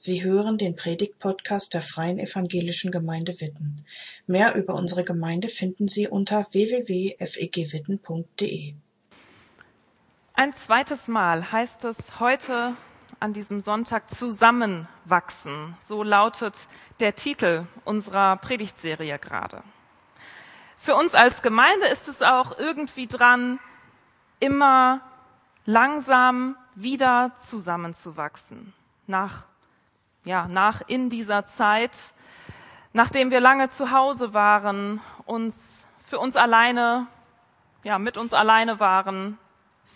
Sie hören den Predigt-Podcast der Freien Evangelischen Gemeinde Witten. Mehr über unsere Gemeinde finden Sie unter www.fegwitten.de. Ein zweites Mal heißt es heute an diesem Sonntag zusammenwachsen. So lautet der Titel unserer Predigtserie gerade. Für uns als Gemeinde ist es auch irgendwie dran, immer langsam wieder zusammenzuwachsen. Nach ja, nach in dieser Zeit, nachdem wir lange zu Hause waren, uns für uns alleine, ja, mit uns alleine waren,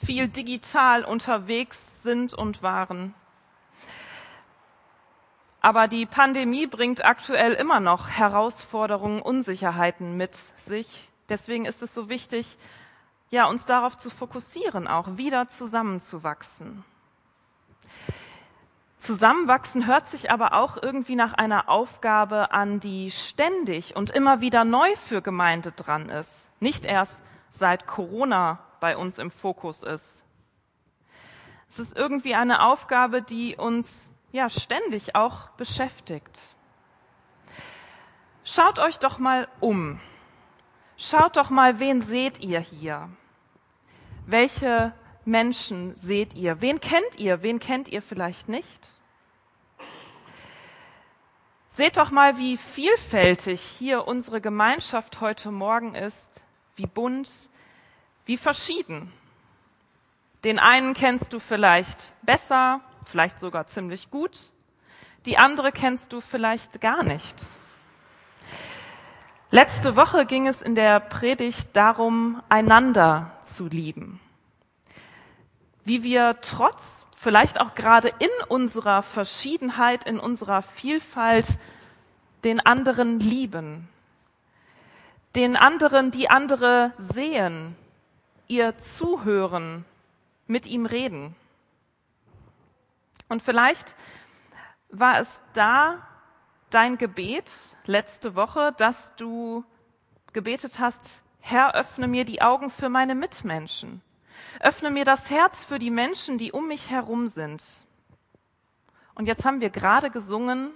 viel digital unterwegs sind und waren. Aber die Pandemie bringt aktuell immer noch Herausforderungen, Unsicherheiten mit sich. Deswegen ist es so wichtig, ja, uns darauf zu fokussieren, auch wieder zusammenzuwachsen. Zusammenwachsen hört sich aber auch irgendwie nach einer Aufgabe an, die ständig und immer wieder neu für Gemeinde dran ist. Nicht erst seit Corona bei uns im Fokus ist. Es ist irgendwie eine Aufgabe, die uns ja ständig auch beschäftigt. Schaut euch doch mal um. Schaut doch mal, wen seht ihr hier? Welche Menschen seht ihr? Wen kennt ihr? Wen kennt ihr vielleicht nicht? Seht doch mal, wie vielfältig hier unsere Gemeinschaft heute Morgen ist, wie bunt, wie verschieden. Den einen kennst du vielleicht besser, vielleicht sogar ziemlich gut, die andere kennst du vielleicht gar nicht. Letzte Woche ging es in der Predigt darum, einander zu lieben wie wir trotz, vielleicht auch gerade in unserer Verschiedenheit, in unserer Vielfalt den anderen lieben, den anderen, die andere sehen, ihr zuhören, mit ihm reden. Und vielleicht war es da dein Gebet letzte Woche, dass du gebetet hast, Herr, öffne mir die Augen für meine Mitmenschen. Öffne mir das Herz für die Menschen, die um mich herum sind. Und jetzt haben wir gerade gesungen,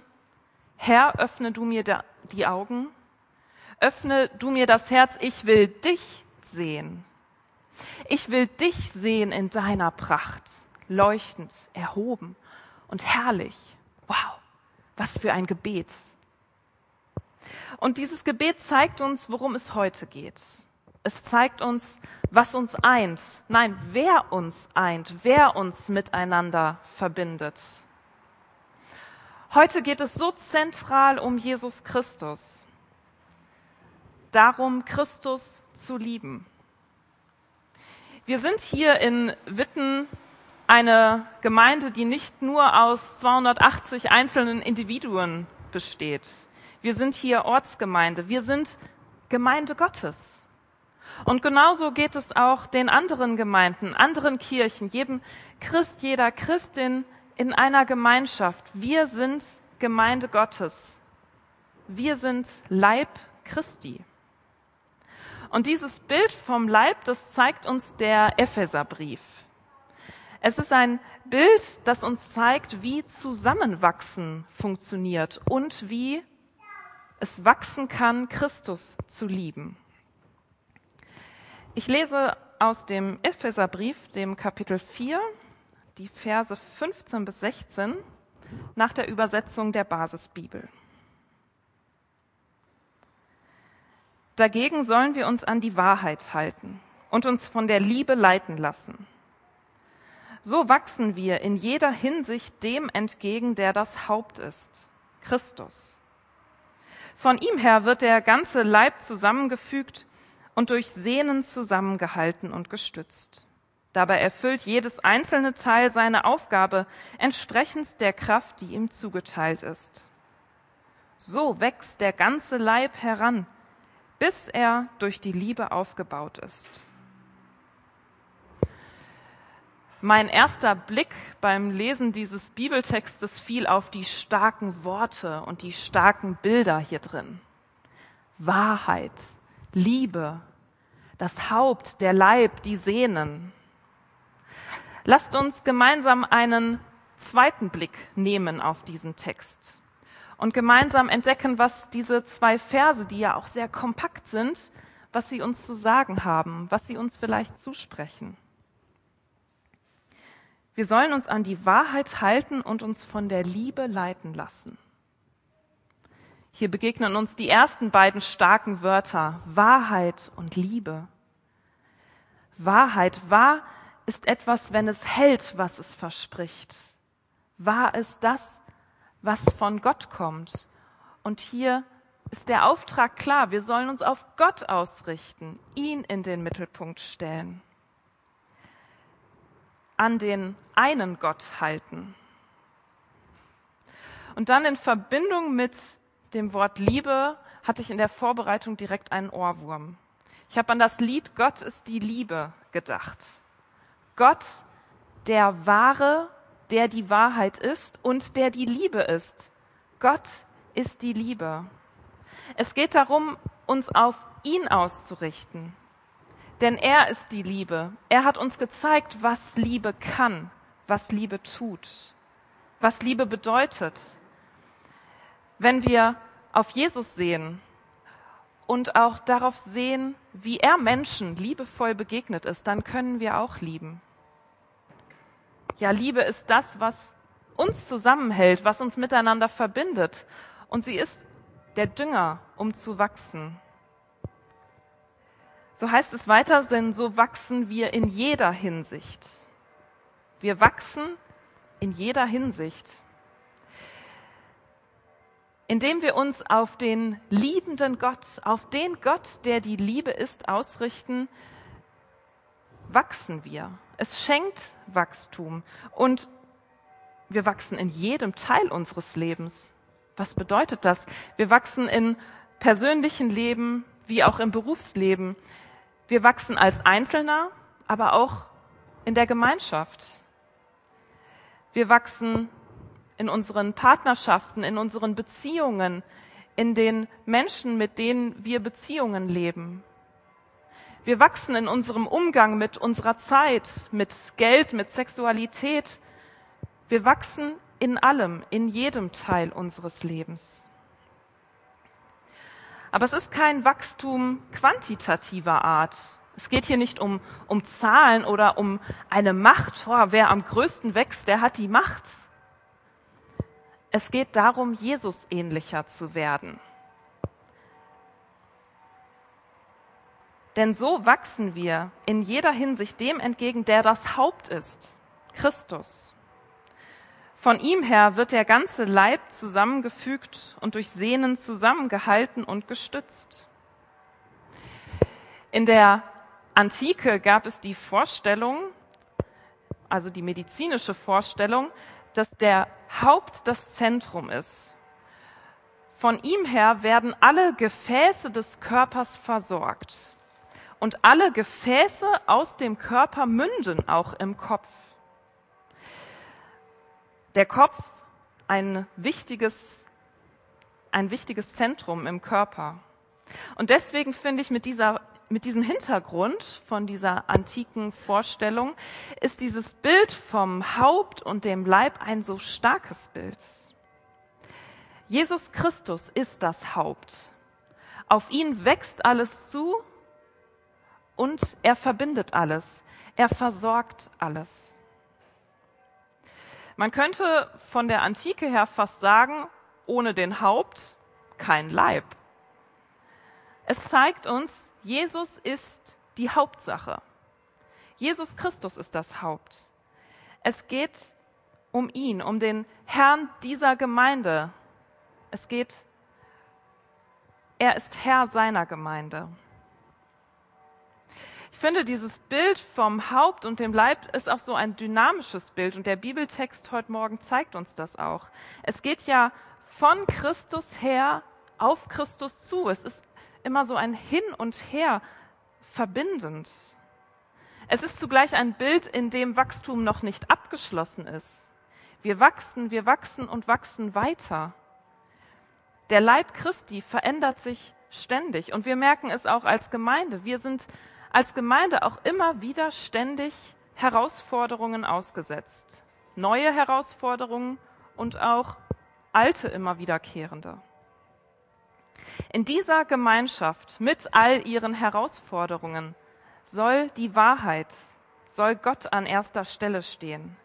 Herr, öffne du mir die Augen, öffne du mir das Herz, ich will dich sehen. Ich will dich sehen in deiner Pracht, leuchtend, erhoben und herrlich. Wow, was für ein Gebet. Und dieses Gebet zeigt uns, worum es heute geht. Es zeigt uns, was uns eint. Nein, wer uns eint, wer uns miteinander verbindet. Heute geht es so zentral um Jesus Christus. Darum, Christus zu lieben. Wir sind hier in Witten eine Gemeinde, die nicht nur aus 280 einzelnen Individuen besteht. Wir sind hier Ortsgemeinde. Wir sind Gemeinde Gottes. Und genauso geht es auch den anderen Gemeinden, anderen Kirchen, jedem Christ, jeder Christin in einer Gemeinschaft. Wir sind Gemeinde Gottes. Wir sind Leib Christi. Und dieses Bild vom Leib, das zeigt uns der Epheserbrief. Es ist ein Bild, das uns zeigt, wie Zusammenwachsen funktioniert und wie es wachsen kann, Christus zu lieben. Ich lese aus dem Epheserbrief, dem Kapitel 4, die Verse 15 bis 16 nach der Übersetzung der Basisbibel. Dagegen sollen wir uns an die Wahrheit halten und uns von der Liebe leiten lassen. So wachsen wir in jeder Hinsicht dem entgegen, der das Haupt ist, Christus. Von ihm her wird der ganze Leib zusammengefügt und durch Sehnen zusammengehalten und gestützt. Dabei erfüllt jedes einzelne Teil seine Aufgabe entsprechend der Kraft, die ihm zugeteilt ist. So wächst der ganze Leib heran, bis er durch die Liebe aufgebaut ist. Mein erster Blick beim Lesen dieses Bibeltextes fiel auf die starken Worte und die starken Bilder hier drin. Wahrheit, Liebe, das Haupt, der Leib, die Sehnen. Lasst uns gemeinsam einen zweiten Blick nehmen auf diesen Text und gemeinsam entdecken, was diese zwei Verse, die ja auch sehr kompakt sind, was sie uns zu sagen haben, was sie uns vielleicht zusprechen. Wir sollen uns an die Wahrheit halten und uns von der Liebe leiten lassen. Hier begegnen uns die ersten beiden starken Wörter Wahrheit und Liebe. Wahrheit, wahr ist etwas, wenn es hält, was es verspricht. Wahr ist das, was von Gott kommt. Und hier ist der Auftrag klar, wir sollen uns auf Gott ausrichten, ihn in den Mittelpunkt stellen an den einen Gott halten. Und dann in Verbindung mit dem Wort Liebe hatte ich in der Vorbereitung direkt einen Ohrwurm. Ich habe an das Lied Gott ist die Liebe gedacht. Gott, der wahre, der die Wahrheit ist und der die Liebe ist. Gott ist die Liebe. Es geht darum, uns auf ihn auszurichten, denn er ist die Liebe. Er hat uns gezeigt, was Liebe kann, was Liebe tut, was Liebe bedeutet. Wenn wir auf Jesus sehen und auch darauf sehen, wie er Menschen liebevoll begegnet ist, dann können wir auch lieben. Ja, Liebe ist das, was uns zusammenhält, was uns miteinander verbindet. Und sie ist der Dünger, um zu wachsen. So heißt es weiter, denn so wachsen wir in jeder Hinsicht. Wir wachsen in jeder Hinsicht. Indem wir uns auf den liebenden Gott, auf den Gott, der die Liebe ist, ausrichten, wachsen wir. Es schenkt Wachstum und wir wachsen in jedem Teil unseres Lebens. Was bedeutet das? Wir wachsen in persönlichen Leben wie auch im Berufsleben. Wir wachsen als Einzelner, aber auch in der Gemeinschaft. Wir wachsen in unseren Partnerschaften, in unseren Beziehungen, in den Menschen, mit denen wir Beziehungen leben. Wir wachsen in unserem Umgang mit unserer Zeit, mit Geld, mit Sexualität. Wir wachsen in allem, in jedem Teil unseres Lebens. Aber es ist kein Wachstum quantitativer Art. Es geht hier nicht um, um Zahlen oder um eine Macht. Oh, wer am größten wächst, der hat die Macht. Es geht darum, Jesus ähnlicher zu werden. Denn so wachsen wir in jeder Hinsicht dem entgegen, der das Haupt ist, Christus. Von ihm her wird der ganze Leib zusammengefügt und durch Sehnen zusammengehalten und gestützt. In der Antike gab es die Vorstellung, also die medizinische Vorstellung, dass der Haupt das Zentrum ist. Von ihm her werden alle Gefäße des Körpers versorgt. Und alle Gefäße aus dem Körper münden auch im Kopf der Kopf ein wichtiges, ein wichtiges Zentrum im Körper. Und deswegen finde ich mit dieser mit diesem Hintergrund von dieser antiken Vorstellung ist dieses Bild vom Haupt und dem Leib ein so starkes Bild. Jesus Christus ist das Haupt. Auf ihn wächst alles zu und er verbindet alles. Er versorgt alles. Man könnte von der Antike her fast sagen, ohne den Haupt kein Leib. Es zeigt uns, Jesus ist die Hauptsache. Jesus Christus ist das Haupt. Es geht um ihn, um den Herrn dieser Gemeinde. Es geht, er ist Herr seiner Gemeinde. Ich finde, dieses Bild vom Haupt und dem Leib ist auch so ein dynamisches Bild und der Bibeltext heute Morgen zeigt uns das auch. Es geht ja von Christus her auf Christus zu. Es ist immer so ein Hin und Her verbindend. Es ist zugleich ein Bild, in dem Wachstum noch nicht abgeschlossen ist. Wir wachsen, wir wachsen und wachsen weiter. Der Leib Christi verändert sich ständig und wir merken es auch als Gemeinde. Wir sind als Gemeinde auch immer wieder ständig Herausforderungen ausgesetzt. neue Herausforderungen und auch alte immer wiederkehrende. In dieser Gemeinschaft mit all ihren Herausforderungen soll die Wahrheit, soll Gott an erster Stelle stehen,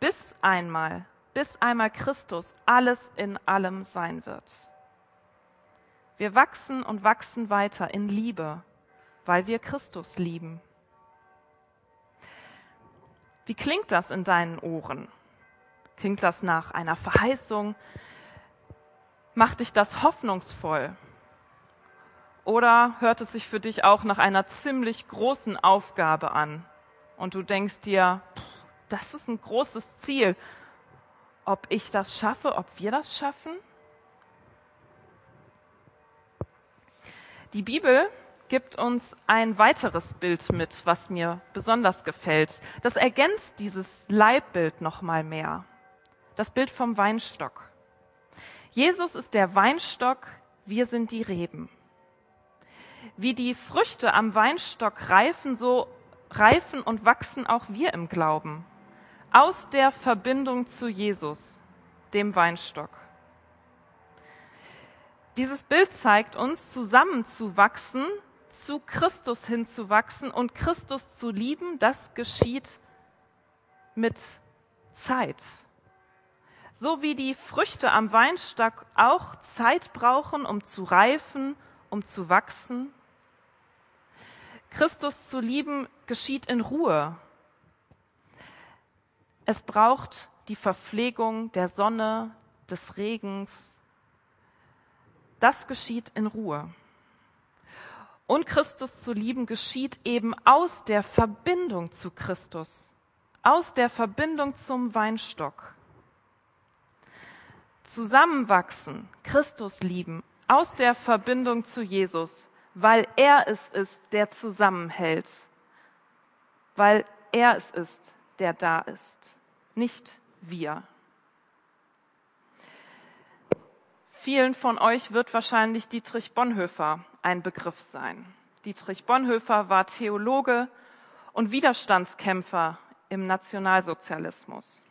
bis einmal, bis einmal Christus alles in allem sein wird. Wir wachsen und wachsen weiter in Liebe, weil wir Christus lieben. Wie klingt das in deinen Ohren? Klingt das nach einer Verheißung? Macht dich das hoffnungsvoll? Oder hört es sich für dich auch nach einer ziemlich großen Aufgabe an? Und du denkst dir, das ist ein großes Ziel. Ob ich das schaffe, ob wir das schaffen? Die Bibel gibt uns ein weiteres Bild mit, was mir besonders gefällt. Das ergänzt dieses Leibbild noch mal mehr. Das Bild vom Weinstock. Jesus ist der Weinstock, wir sind die Reben. Wie die Früchte am Weinstock reifen, so reifen und wachsen auch wir im Glauben. Aus der Verbindung zu Jesus, dem Weinstock. Dieses Bild zeigt uns, zusammenzuwachsen, zu Christus hinzuwachsen und Christus zu lieben, das geschieht mit Zeit. So wie die Früchte am Weinstock auch Zeit brauchen, um zu reifen, um zu wachsen. Christus zu lieben geschieht in Ruhe. Es braucht die Verpflegung der Sonne, des Regens, das geschieht in Ruhe. Und Christus zu lieben geschieht eben aus der Verbindung zu Christus, aus der Verbindung zum Weinstock. Zusammenwachsen, Christus lieben, aus der Verbindung zu Jesus, weil er es ist, der zusammenhält, weil er es ist, der da ist, nicht wir. Vielen von euch wird wahrscheinlich Dietrich Bonhoeffer ein Begriff sein. Dietrich Bonhoeffer war Theologe und Widerstandskämpfer im Nationalsozialismus.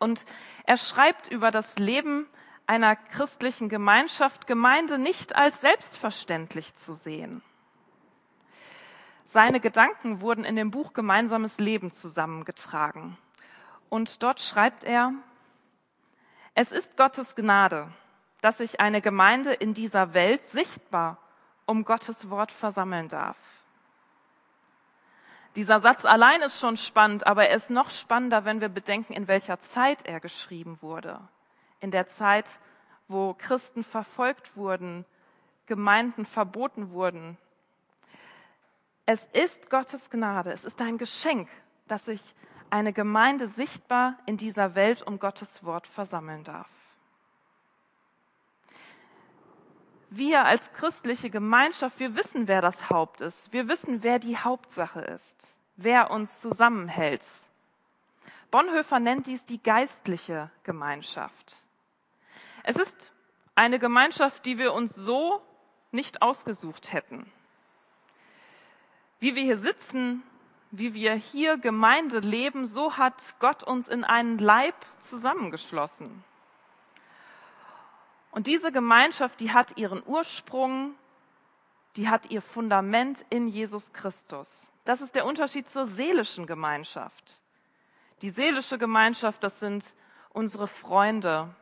Und er schreibt über das Leben einer christlichen Gemeinschaft, Gemeinde nicht als selbstverständlich zu sehen. Seine Gedanken wurden in dem Buch Gemeinsames Leben zusammengetragen. Und dort schreibt er, es ist Gottes Gnade, dass sich eine Gemeinde in dieser Welt sichtbar um Gottes Wort versammeln darf. Dieser Satz allein ist schon spannend, aber er ist noch spannender, wenn wir bedenken, in welcher Zeit er geschrieben wurde. In der Zeit, wo Christen verfolgt wurden, Gemeinden verboten wurden. Es ist Gottes Gnade, es ist ein Geschenk, dass sich eine Gemeinde sichtbar in dieser Welt um Gottes Wort versammeln darf. Wir als christliche Gemeinschaft, wir wissen, wer das Haupt ist. Wir wissen, wer die Hauptsache ist, wer uns zusammenhält. Bonhoeffer nennt dies die geistliche Gemeinschaft. Es ist eine Gemeinschaft, die wir uns so nicht ausgesucht hätten. Wie wir hier sitzen, wie wir hier Gemeinde leben, so hat Gott uns in einen Leib zusammengeschlossen. Und diese Gemeinschaft, die hat ihren Ursprung, die hat ihr Fundament in Jesus Christus. Das ist der Unterschied zur seelischen Gemeinschaft. Die seelische Gemeinschaft, das sind unsere Freunde,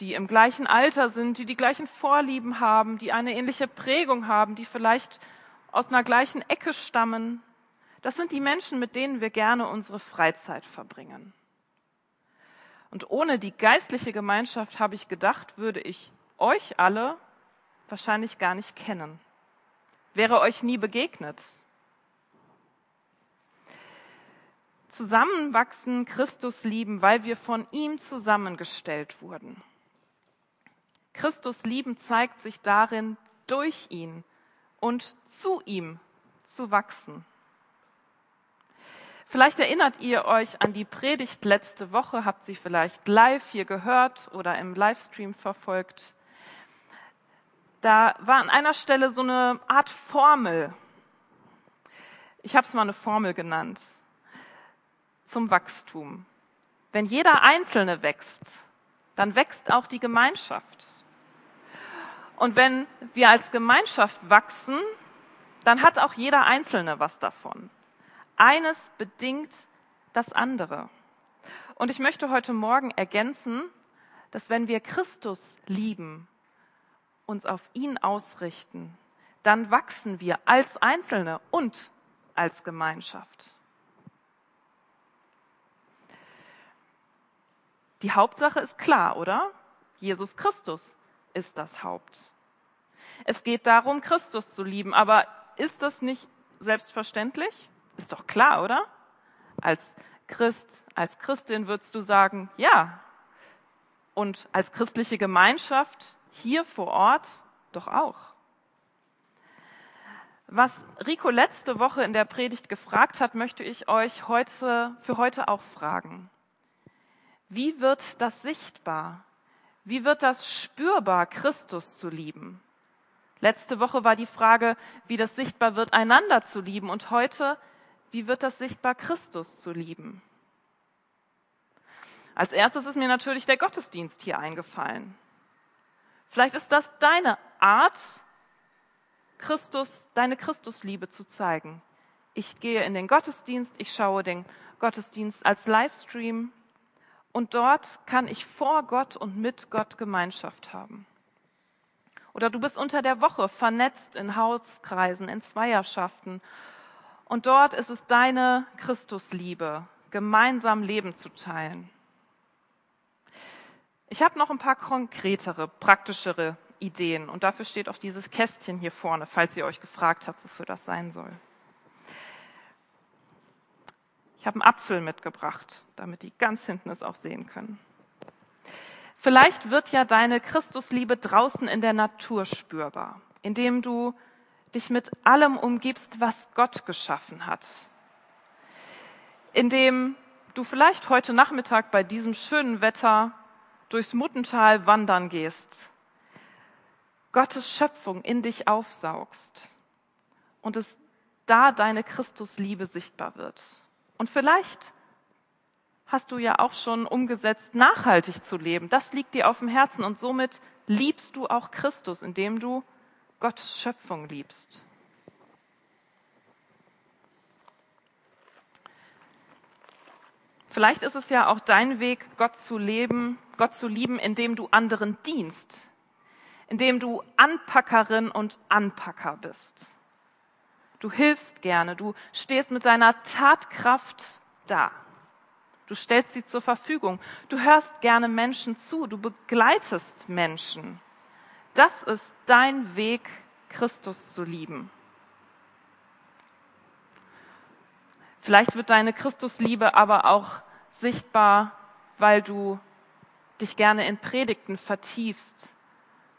die im gleichen Alter sind, die die gleichen Vorlieben haben, die eine ähnliche Prägung haben, die vielleicht aus einer gleichen Ecke stammen. Das sind die Menschen, mit denen wir gerne unsere Freizeit verbringen. Und ohne die geistliche Gemeinschaft, habe ich gedacht, würde ich euch alle wahrscheinlich gar nicht kennen, wäre euch nie begegnet. Zusammenwachsen, Christus lieben, weil wir von ihm zusammengestellt wurden. Christus lieben zeigt sich darin, durch ihn und zu ihm zu wachsen. Vielleicht erinnert ihr euch an die Predigt letzte Woche, habt sie vielleicht live hier gehört oder im Livestream verfolgt. Da war an einer Stelle so eine Art Formel. Ich habe es mal eine Formel genannt zum Wachstum. Wenn jeder Einzelne wächst, dann wächst auch die Gemeinschaft. Und wenn wir als Gemeinschaft wachsen, dann hat auch jeder Einzelne was davon. Eines bedingt das andere. Und ich möchte heute Morgen ergänzen, dass wenn wir Christus lieben, uns auf ihn ausrichten, dann wachsen wir als Einzelne und als Gemeinschaft. Die Hauptsache ist klar, oder? Jesus Christus ist das Haupt. Es geht darum, Christus zu lieben, aber ist das nicht selbstverständlich? Ist doch klar, oder? Als Christ, als Christin würdest du sagen, ja. Und als christliche Gemeinschaft hier vor Ort doch auch. Was Rico letzte Woche in der Predigt gefragt hat, möchte ich euch heute, für heute auch fragen. Wie wird das sichtbar? Wie wird das spürbar, Christus zu lieben? Letzte Woche war die Frage, wie das sichtbar wird, einander zu lieben. Und heute, wie wird das sichtbar, Christus zu lieben? Als erstes ist mir natürlich der Gottesdienst hier eingefallen. Vielleicht ist das deine Art, Christus, deine Christusliebe zu zeigen. Ich gehe in den Gottesdienst, ich schaue den Gottesdienst als Livestream und dort kann ich vor Gott und mit Gott Gemeinschaft haben. Oder du bist unter der Woche vernetzt in Hauskreisen, in Zweierschaften. Und dort ist es deine Christusliebe, gemeinsam Leben zu teilen. Ich habe noch ein paar konkretere, praktischere Ideen. Und dafür steht auch dieses Kästchen hier vorne, falls ihr euch gefragt habt, wofür das sein soll. Ich habe einen Apfel mitgebracht, damit die ganz hinten es auch sehen können. Vielleicht wird ja deine Christusliebe draußen in der Natur spürbar, indem du dich mit allem umgibst, was Gott geschaffen hat. Indem du vielleicht heute Nachmittag bei diesem schönen Wetter durchs Muttental wandern gehst, Gottes Schöpfung in dich aufsaugst und es da deine Christusliebe sichtbar wird. Und vielleicht hast du ja auch schon umgesetzt, nachhaltig zu leben. Das liegt dir auf dem Herzen und somit liebst du auch Christus, indem du Gottes Schöpfung liebst. Vielleicht ist es ja auch dein Weg, Gott zu leben, Gott zu lieben, indem du anderen dienst, indem du Anpackerin und Anpacker bist. Du hilfst gerne, du stehst mit deiner Tatkraft da. Du stellst sie zur Verfügung. Du hörst gerne Menschen zu. Du begleitest Menschen. Das ist dein Weg, Christus zu lieben. Vielleicht wird deine Christusliebe aber auch sichtbar, weil du dich gerne in Predigten vertiefst,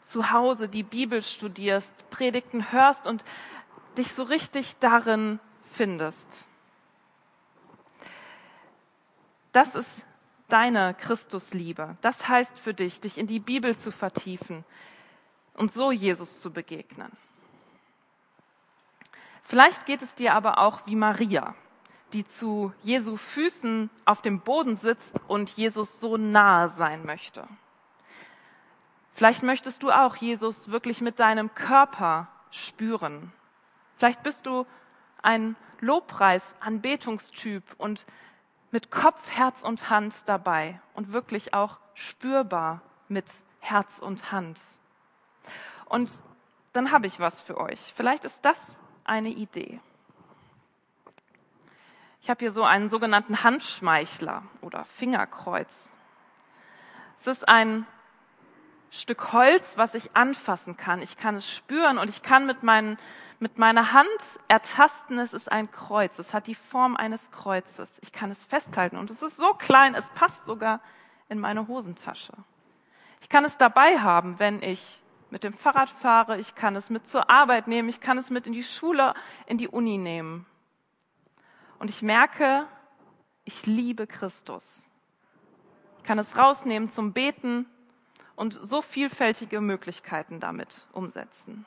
zu Hause die Bibel studierst, Predigten hörst und dich so richtig darin findest. Das ist deine Christusliebe. Das heißt für dich, dich in die Bibel zu vertiefen und so Jesus zu begegnen. Vielleicht geht es dir aber auch wie Maria, die zu Jesu Füßen auf dem Boden sitzt und Jesus so nahe sein möchte. Vielleicht möchtest du auch Jesus wirklich mit deinem Körper spüren. Vielleicht bist du ein Lobpreis-Anbetungstyp und mit Kopf, Herz und Hand dabei und wirklich auch spürbar mit Herz und Hand. Und dann habe ich was für euch. Vielleicht ist das eine Idee. Ich habe hier so einen sogenannten Handschmeichler oder Fingerkreuz. Es ist ein Stück Holz, was ich anfassen kann. Ich kann es spüren und ich kann mit meinen mit meiner Hand ertasten, es ist ein Kreuz. Es hat die Form eines Kreuzes. Ich kann es festhalten und es ist so klein, es passt sogar in meine Hosentasche. Ich kann es dabei haben, wenn ich mit dem Fahrrad fahre. Ich kann es mit zur Arbeit nehmen. Ich kann es mit in die Schule, in die Uni nehmen. Und ich merke, ich liebe Christus. Ich kann es rausnehmen zum Beten und so vielfältige Möglichkeiten damit umsetzen.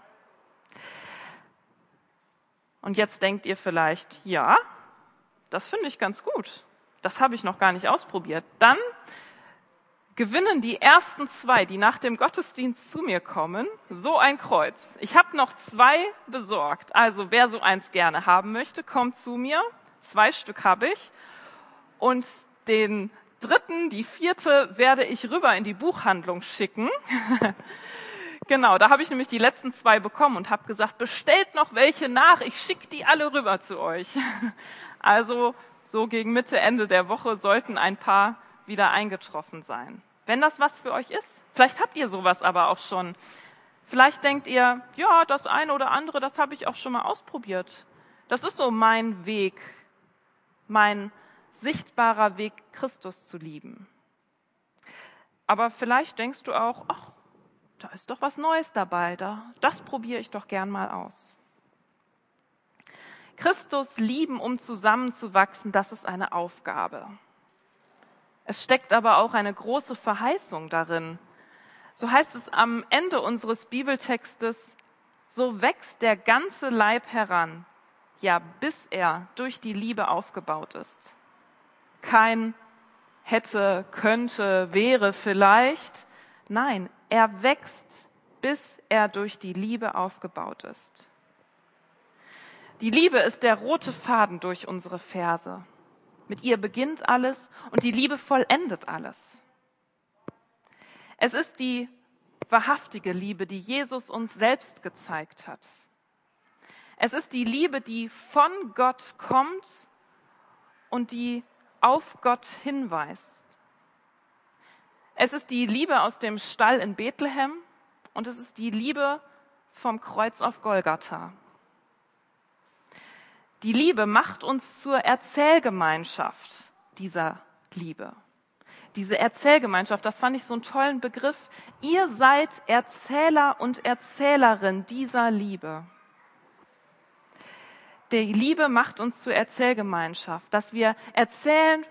Und jetzt denkt ihr vielleicht, ja, das finde ich ganz gut. das habe ich noch gar nicht ausprobiert. Dann gewinnen die ersten zwei, die nach dem Gottesdienst zu mir kommen, so ein Kreuz. Ich habe noch zwei besorgt. Also wer so eins gerne haben möchte, kommt zu mir. Zwei Stück habe ich. Und den dritten, die vierte, werde ich rüber in die Buchhandlung schicken. genau, da habe ich nämlich die letzten zwei bekommen und habe gesagt, bestellt noch welche nach, ich schicke die alle rüber zu euch. also so gegen Mitte, Ende der Woche sollten ein paar wieder eingetroffen sein. Wenn das was für euch ist, vielleicht habt ihr sowas aber auch schon. Vielleicht denkt ihr, ja, das eine oder andere, das habe ich auch schon mal ausprobiert. Das ist so mein Weg, mein sichtbarer Weg, Christus zu lieben. Aber vielleicht denkst du auch, ach, da ist doch was Neues dabei, da, das probiere ich doch gern mal aus. Christus lieben, um zusammenzuwachsen, das ist eine Aufgabe. Es steckt aber auch eine große Verheißung darin. So heißt es am Ende unseres Bibeltextes, so wächst der ganze Leib heran, ja bis er durch die Liebe aufgebaut ist. Kein hätte, könnte, wäre vielleicht. Nein, er wächst, bis er durch die Liebe aufgebaut ist. Die Liebe ist der rote Faden durch unsere Verse. Mit ihr beginnt alles und die Liebe vollendet alles. Es ist die wahrhaftige Liebe, die Jesus uns selbst gezeigt hat. Es ist die Liebe, die von Gott kommt und die auf Gott hinweist. Es ist die Liebe aus dem Stall in Bethlehem und es ist die Liebe vom Kreuz auf Golgatha. Die Liebe macht uns zur Erzählgemeinschaft dieser Liebe. Diese Erzählgemeinschaft, das fand ich so einen tollen Begriff. Ihr seid Erzähler und Erzählerin dieser Liebe. Die Liebe macht uns zur Erzählgemeinschaft, dass wir erzählen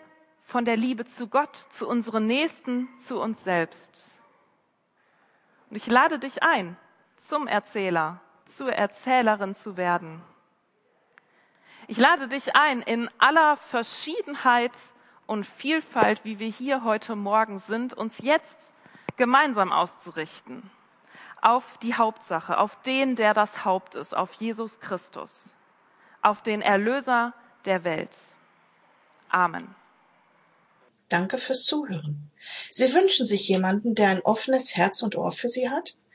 von der Liebe zu Gott, zu unseren Nächsten, zu uns selbst. Und ich lade dich ein, zum Erzähler, zur Erzählerin zu werden. Ich lade dich ein, in aller Verschiedenheit und Vielfalt, wie wir hier heute Morgen sind, uns jetzt gemeinsam auszurichten auf die Hauptsache, auf den, der das Haupt ist, auf Jesus Christus, auf den Erlöser der Welt. Amen. Danke fürs Zuhören. Sie wünschen sich jemanden, der ein offenes Herz und Ohr für Sie hat?